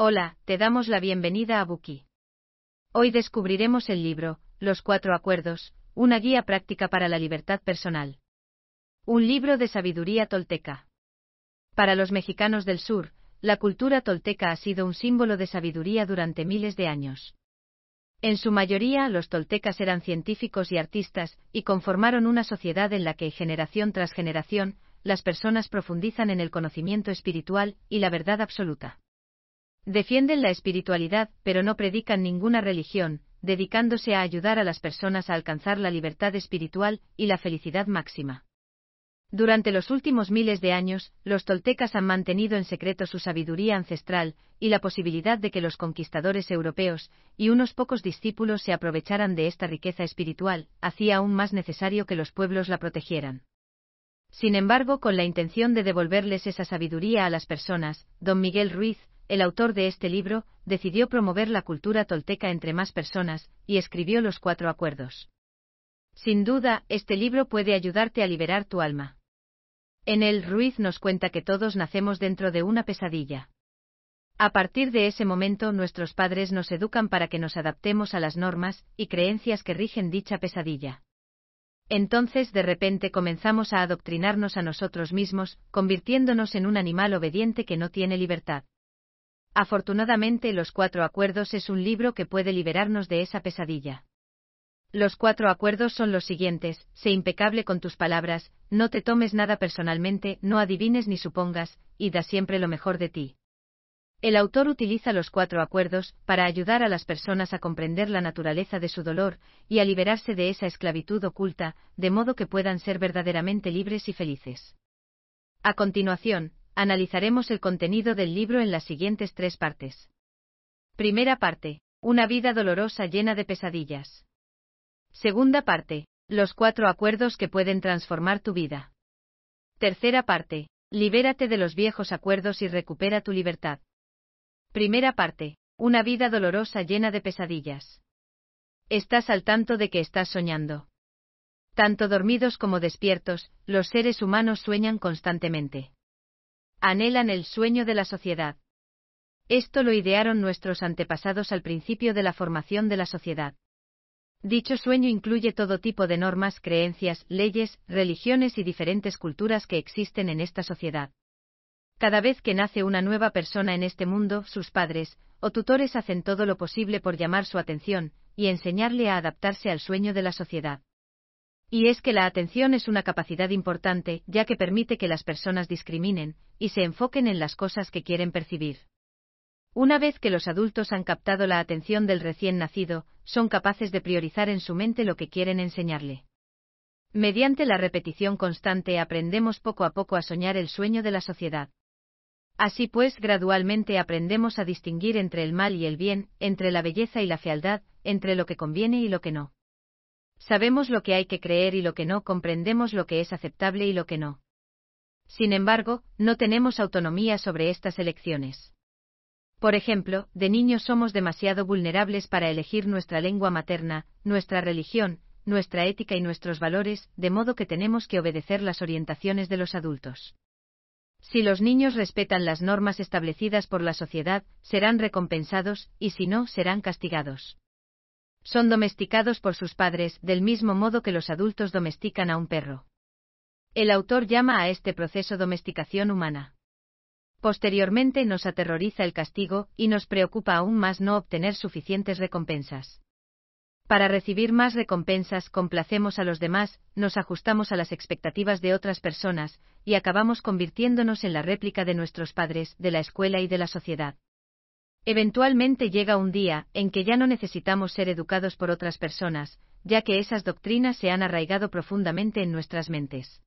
Hola, te damos la bienvenida a Buki. Hoy descubriremos el libro, Los Cuatro Acuerdos, una guía práctica para la libertad personal. Un libro de sabiduría tolteca. Para los mexicanos del sur, la cultura tolteca ha sido un símbolo de sabiduría durante miles de años. En su mayoría, los toltecas eran científicos y artistas, y conformaron una sociedad en la que, generación tras generación, las personas profundizan en el conocimiento espiritual y la verdad absoluta. Defienden la espiritualidad, pero no predican ninguna religión, dedicándose a ayudar a las personas a alcanzar la libertad espiritual y la felicidad máxima. Durante los últimos miles de años, los toltecas han mantenido en secreto su sabiduría ancestral y la posibilidad de que los conquistadores europeos y unos pocos discípulos se aprovecharan de esta riqueza espiritual, hacía aún más necesario que los pueblos la protegieran. Sin embargo, con la intención de devolverles esa sabiduría a las personas, don Miguel Ruiz, el autor de este libro, decidió promover la cultura tolteca entre más personas, y escribió los cuatro acuerdos. Sin duda, este libro puede ayudarte a liberar tu alma. En él Ruiz nos cuenta que todos nacemos dentro de una pesadilla. A partir de ese momento nuestros padres nos educan para que nos adaptemos a las normas y creencias que rigen dicha pesadilla. Entonces de repente comenzamos a adoctrinarnos a nosotros mismos, convirtiéndonos en un animal obediente que no tiene libertad. Afortunadamente Los Cuatro Acuerdos es un libro que puede liberarnos de esa pesadilla. Los cuatro acuerdos son los siguientes, sé impecable con tus palabras, no te tomes nada personalmente, no adivines ni supongas, y da siempre lo mejor de ti. El autor utiliza los cuatro acuerdos para ayudar a las personas a comprender la naturaleza de su dolor y a liberarse de esa esclavitud oculta, de modo que puedan ser verdaderamente libres y felices. A continuación, analizaremos el contenido del libro en las siguientes tres partes. Primera parte. Una vida dolorosa llena de pesadillas. Segunda parte. Los cuatro acuerdos que pueden transformar tu vida. Tercera parte. Libérate de los viejos acuerdos y recupera tu libertad. Primera parte. Una vida dolorosa llena de pesadillas. Estás al tanto de que estás soñando. Tanto dormidos como despiertos, los seres humanos sueñan constantemente. Anhelan el sueño de la sociedad. Esto lo idearon nuestros antepasados al principio de la formación de la sociedad. Dicho sueño incluye todo tipo de normas, creencias, leyes, religiones y diferentes culturas que existen en esta sociedad. Cada vez que nace una nueva persona en este mundo, sus padres o tutores hacen todo lo posible por llamar su atención y enseñarle a adaptarse al sueño de la sociedad. Y es que la atención es una capacidad importante, ya que permite que las personas discriminen y se enfoquen en las cosas que quieren percibir. Una vez que los adultos han captado la atención del recién nacido, son capaces de priorizar en su mente lo que quieren enseñarle. Mediante la repetición constante aprendemos poco a poco a soñar el sueño de la sociedad. Así pues, gradualmente aprendemos a distinguir entre el mal y el bien, entre la belleza y la fealdad, entre lo que conviene y lo que no. Sabemos lo que hay que creer y lo que no, comprendemos lo que es aceptable y lo que no. Sin embargo, no tenemos autonomía sobre estas elecciones. Por ejemplo, de niños somos demasiado vulnerables para elegir nuestra lengua materna, nuestra religión, nuestra ética y nuestros valores, de modo que tenemos que obedecer las orientaciones de los adultos. Si los niños respetan las normas establecidas por la sociedad, serán recompensados, y si no, serán castigados son domesticados por sus padres, del mismo modo que los adultos domestican a un perro. El autor llama a este proceso domesticación humana. Posteriormente nos aterroriza el castigo, y nos preocupa aún más no obtener suficientes recompensas. Para recibir más recompensas complacemos a los demás, nos ajustamos a las expectativas de otras personas, y acabamos convirtiéndonos en la réplica de nuestros padres, de la escuela y de la sociedad. Eventualmente llega un día en que ya no necesitamos ser educados por otras personas, ya que esas doctrinas se han arraigado profundamente en nuestras mentes.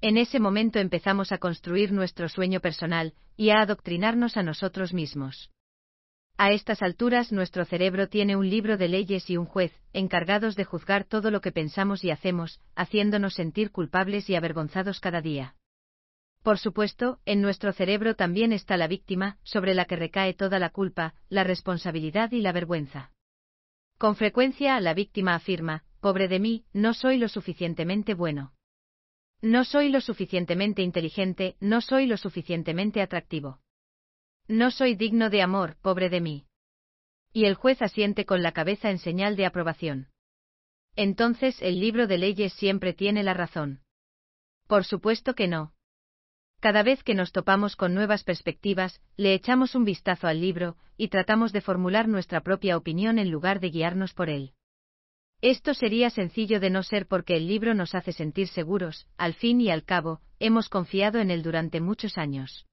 En ese momento empezamos a construir nuestro sueño personal y a adoctrinarnos a nosotros mismos. A estas alturas nuestro cerebro tiene un libro de leyes y un juez, encargados de juzgar todo lo que pensamos y hacemos, haciéndonos sentir culpables y avergonzados cada día. Por supuesto, en nuestro cerebro también está la víctima, sobre la que recae toda la culpa, la responsabilidad y la vergüenza. Con frecuencia la víctima afirma, pobre de mí, no soy lo suficientemente bueno. No soy lo suficientemente inteligente, no soy lo suficientemente atractivo. No soy digno de amor, pobre de mí. Y el juez asiente con la cabeza en señal de aprobación. Entonces el libro de leyes siempre tiene la razón. Por supuesto que no. Cada vez que nos topamos con nuevas perspectivas, le echamos un vistazo al libro, y tratamos de formular nuestra propia opinión en lugar de guiarnos por él. Esto sería sencillo de no ser porque el libro nos hace sentir seguros, al fin y al cabo, hemos confiado en él durante muchos años.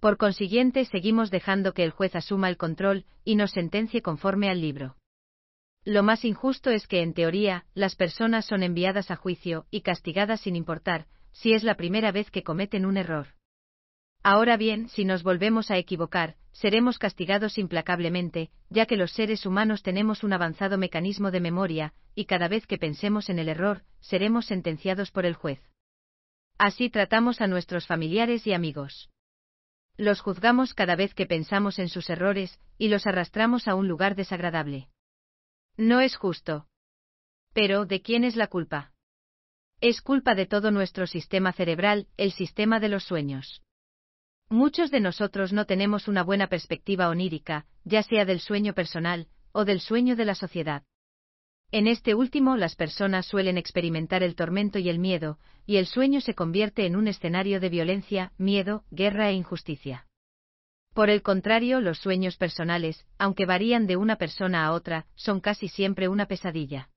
Por consiguiente, seguimos dejando que el juez asuma el control y nos sentencie conforme al libro. Lo más injusto es que, en teoría, las personas son enviadas a juicio y castigadas sin importar si es la primera vez que cometen un error. Ahora bien, si nos volvemos a equivocar, seremos castigados implacablemente, ya que los seres humanos tenemos un avanzado mecanismo de memoria, y cada vez que pensemos en el error, seremos sentenciados por el juez. Así tratamos a nuestros familiares y amigos. Los juzgamos cada vez que pensamos en sus errores, y los arrastramos a un lugar desagradable. No es justo. Pero, ¿de quién es la culpa? Es culpa de todo nuestro sistema cerebral, el sistema de los sueños. Muchos de nosotros no tenemos una buena perspectiva onírica, ya sea del sueño personal, o del sueño de la sociedad. En este último las personas suelen experimentar el tormento y el miedo, y el sueño se convierte en un escenario de violencia, miedo, guerra e injusticia. Por el contrario, los sueños personales, aunque varían de una persona a otra, son casi siempre una pesadilla.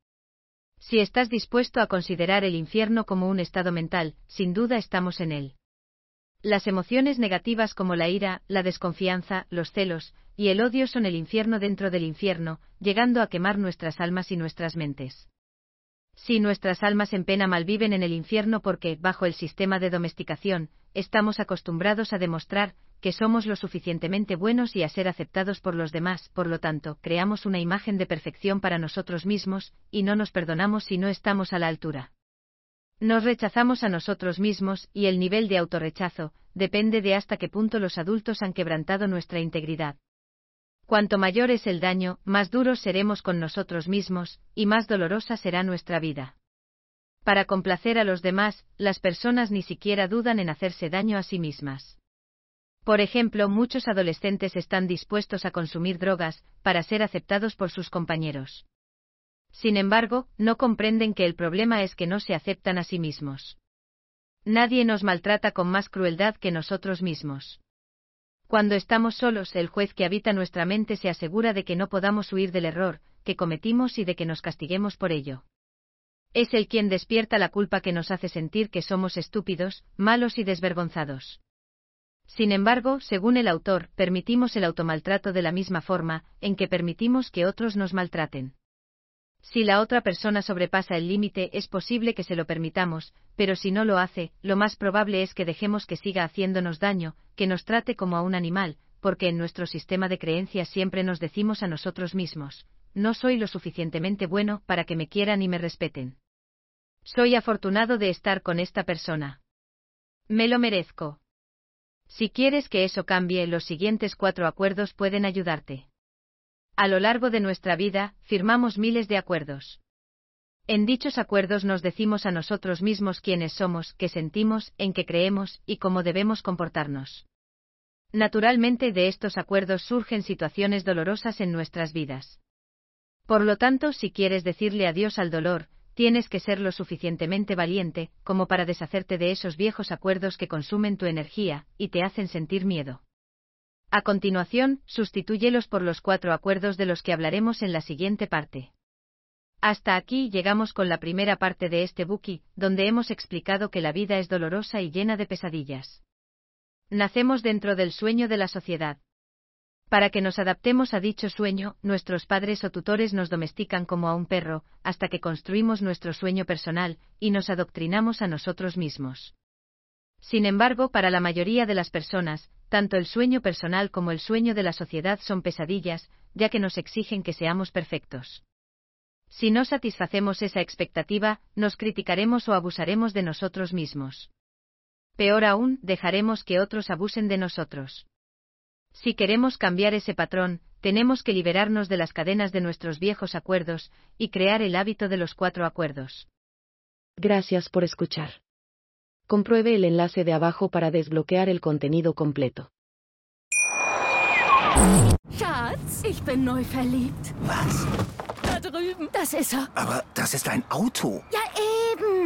Si estás dispuesto a considerar el infierno como un estado mental, sin duda estamos en él. Las emociones negativas como la ira, la desconfianza, los celos y el odio son el infierno dentro del infierno, llegando a quemar nuestras almas y nuestras mentes. Si nuestras almas en pena malviven en el infierno porque, bajo el sistema de domesticación, estamos acostumbrados a demostrar que somos lo suficientemente buenos y a ser aceptados por los demás, por lo tanto, creamos una imagen de perfección para nosotros mismos, y no nos perdonamos si no estamos a la altura. Nos rechazamos a nosotros mismos, y el nivel de autorrechazo, depende de hasta qué punto los adultos han quebrantado nuestra integridad. Cuanto mayor es el daño, más duros seremos con nosotros mismos, y más dolorosa será nuestra vida. Para complacer a los demás, las personas ni siquiera dudan en hacerse daño a sí mismas. Por ejemplo, muchos adolescentes están dispuestos a consumir drogas para ser aceptados por sus compañeros. Sin embargo, no comprenden que el problema es que no se aceptan a sí mismos. Nadie nos maltrata con más crueldad que nosotros mismos. Cuando estamos solos, el juez que habita nuestra mente se asegura de que no podamos huir del error que cometimos y de que nos castiguemos por ello. Es el quien despierta la culpa que nos hace sentir que somos estúpidos, malos y desvergonzados. Sin embargo, según el autor, permitimos el automaltrato de la misma forma en que permitimos que otros nos maltraten. Si la otra persona sobrepasa el límite, es posible que se lo permitamos, pero si no lo hace, lo más probable es que dejemos que siga haciéndonos daño, que nos trate como a un animal, porque en nuestro sistema de creencias siempre nos decimos a nosotros mismos, no soy lo suficientemente bueno para que me quieran y me respeten. Soy afortunado de estar con esta persona. Me lo merezco. Si quieres que eso cambie, los siguientes cuatro acuerdos pueden ayudarte. A lo largo de nuestra vida, firmamos miles de acuerdos. En dichos acuerdos nos decimos a nosotros mismos quiénes somos, qué sentimos, en qué creemos y cómo debemos comportarnos. Naturalmente de estos acuerdos surgen situaciones dolorosas en nuestras vidas. Por lo tanto, si quieres decirle adiós al dolor, tienes que ser lo suficientemente valiente como para deshacerte de esos viejos acuerdos que consumen tu energía y te hacen sentir miedo. A continuación, sustitúyelos por los cuatro acuerdos de los que hablaremos en la siguiente parte. Hasta aquí llegamos con la primera parte de este buki, donde hemos explicado que la vida es dolorosa y llena de pesadillas. Nacemos dentro del sueño de la sociedad, para que nos adaptemos a dicho sueño, nuestros padres o tutores nos domestican como a un perro, hasta que construimos nuestro sueño personal, y nos adoctrinamos a nosotros mismos. Sin embargo, para la mayoría de las personas, tanto el sueño personal como el sueño de la sociedad son pesadillas, ya que nos exigen que seamos perfectos. Si no satisfacemos esa expectativa, nos criticaremos o abusaremos de nosotros mismos. Peor aún, dejaremos que otros abusen de nosotros. Si queremos cambiar ese patrón, tenemos que liberarnos de las cadenas de nuestros viejos acuerdos y crear el hábito de los cuatro acuerdos. Gracias por escuchar. Compruebe el enlace de abajo para desbloquear el contenido completo. Schatz, ich bin neu verliebt. Was? Da drüben. Das ist er. Aber das ist ein Auto. Ja,